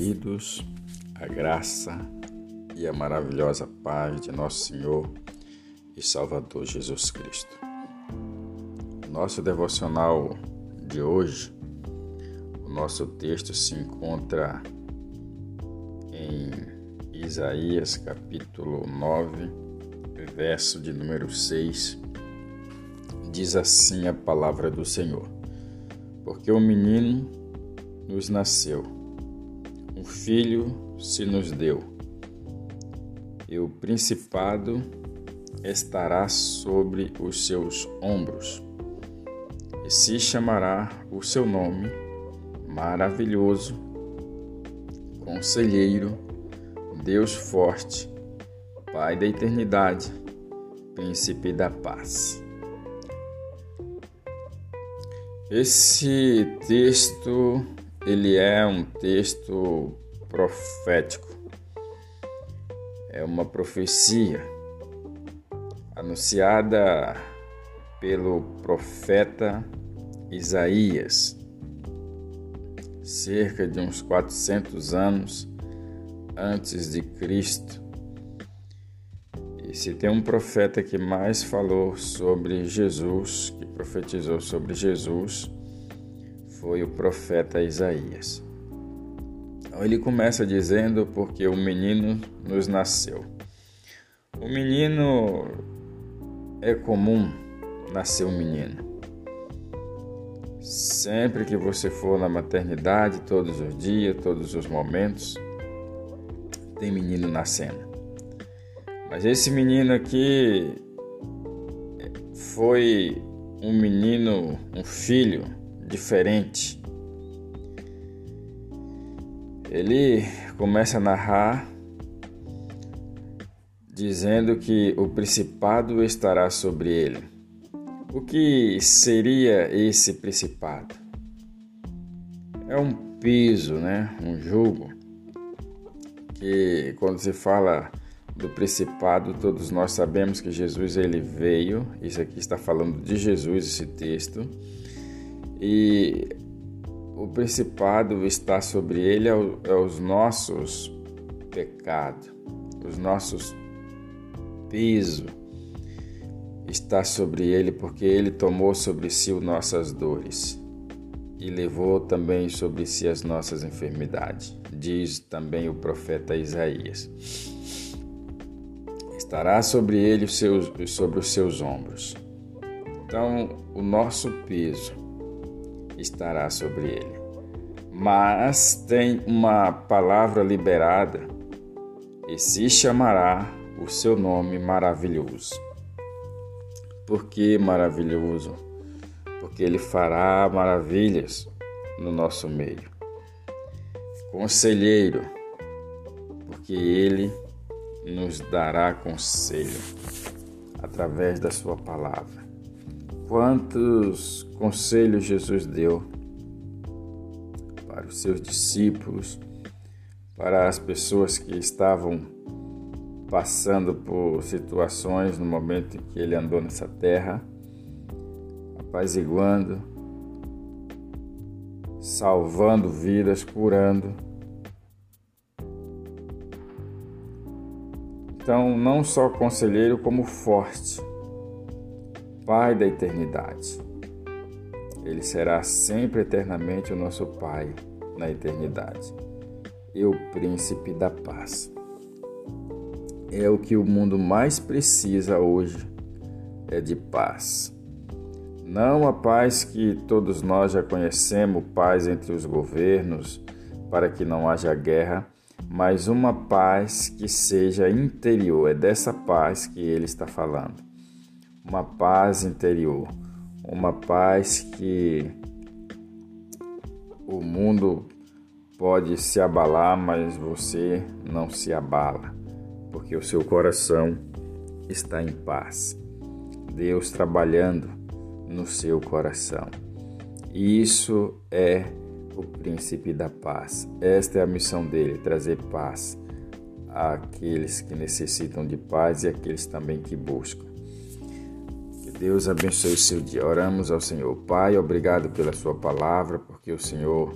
queridos, a graça e a maravilhosa paz de nosso Senhor e Salvador Jesus Cristo. Nosso devocional de hoje, o nosso texto se encontra em Isaías capítulo 9, verso de número 6. Diz assim a palavra do Senhor: Porque o menino nos nasceu, um filho se nos deu, e o principado estará sobre os seus ombros, e se chamará o seu nome maravilhoso, conselheiro, Deus forte, Pai da eternidade, príncipe da paz. Esse texto ele é um texto profético. É uma profecia anunciada pelo profeta Isaías, cerca de uns 400 anos antes de Cristo. E se tem um profeta que mais falou sobre Jesus, que profetizou sobre Jesus, foi o profeta Isaías. Ele começa dizendo: Porque o menino nos nasceu. O menino é comum nascer um menino. Sempre que você for na maternidade, todos os dias, todos os momentos, tem menino nascendo. Mas esse menino aqui foi um menino, um filho diferente. Ele começa a narrar dizendo que o principado estará sobre ele. O que seria esse principado? É um peso, né? Um jugo que quando se fala do principado, todos nós sabemos que Jesus ele veio. Isso aqui está falando de Jesus esse texto e o principado está sobre ele é, é os nossos pecados, os nossos peso está sobre ele porque ele tomou sobre si as nossas dores e levou também sobre si as nossas enfermidades. Diz também o profeta Isaías. Estará sobre ele os seus, sobre os seus ombros. Então, o nosso peso estará sobre ele. Mas tem uma palavra liberada e se chamará o seu nome maravilhoso. Por que maravilhoso? Porque ele fará maravilhas no nosso meio. Conselheiro, porque ele nos dará conselho através da sua palavra. Quantos conselhos Jesus deu para os seus discípulos, para as pessoas que estavam passando por situações no momento em que ele andou nessa terra, apaziguando, salvando vidas, curando. Então, não só conselheiro, como forte Pai da eternidade. Ele será sempre eternamente o nosso Pai na eternidade e o Príncipe da Paz. É o que o mundo mais precisa hoje, é de paz. Não a paz que todos nós já conhecemos, paz entre os governos, para que não haja guerra, mas uma paz que seja interior. É dessa paz que ele está falando uma paz interior, uma paz que o mundo pode se abalar, mas você não se abala, porque o seu coração está em paz. Deus trabalhando no seu coração. Isso é o príncipe da paz. Esta é a missão dele, trazer paz àqueles que necessitam de paz e àqueles também que buscam. Deus abençoe o seu dia. Oramos ao Senhor. Pai, obrigado pela sua palavra, porque o Senhor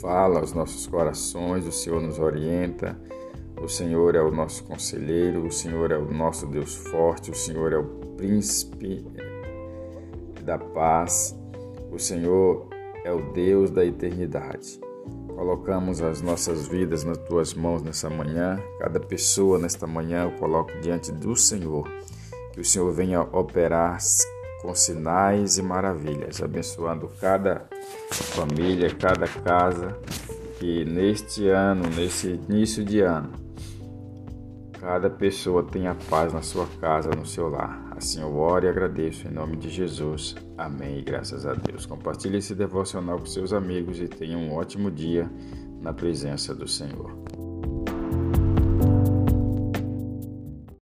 fala aos nossos corações, o Senhor nos orienta. O Senhor é o nosso conselheiro, o Senhor é o nosso Deus forte, o Senhor é o príncipe da paz, o Senhor é o Deus da eternidade. Colocamos as nossas vidas nas tuas mãos nessa manhã. Cada pessoa nesta manhã eu coloco diante do Senhor. Que o Senhor venha operar com sinais e maravilhas, abençoando cada família, cada casa, que neste ano, nesse início de ano, cada pessoa tenha paz na sua casa, no seu lar. Assim eu oro e agradeço em nome de Jesus. Amém. E graças a Deus. Compartilhe esse devocional com seus amigos e tenha um ótimo dia na presença do Senhor.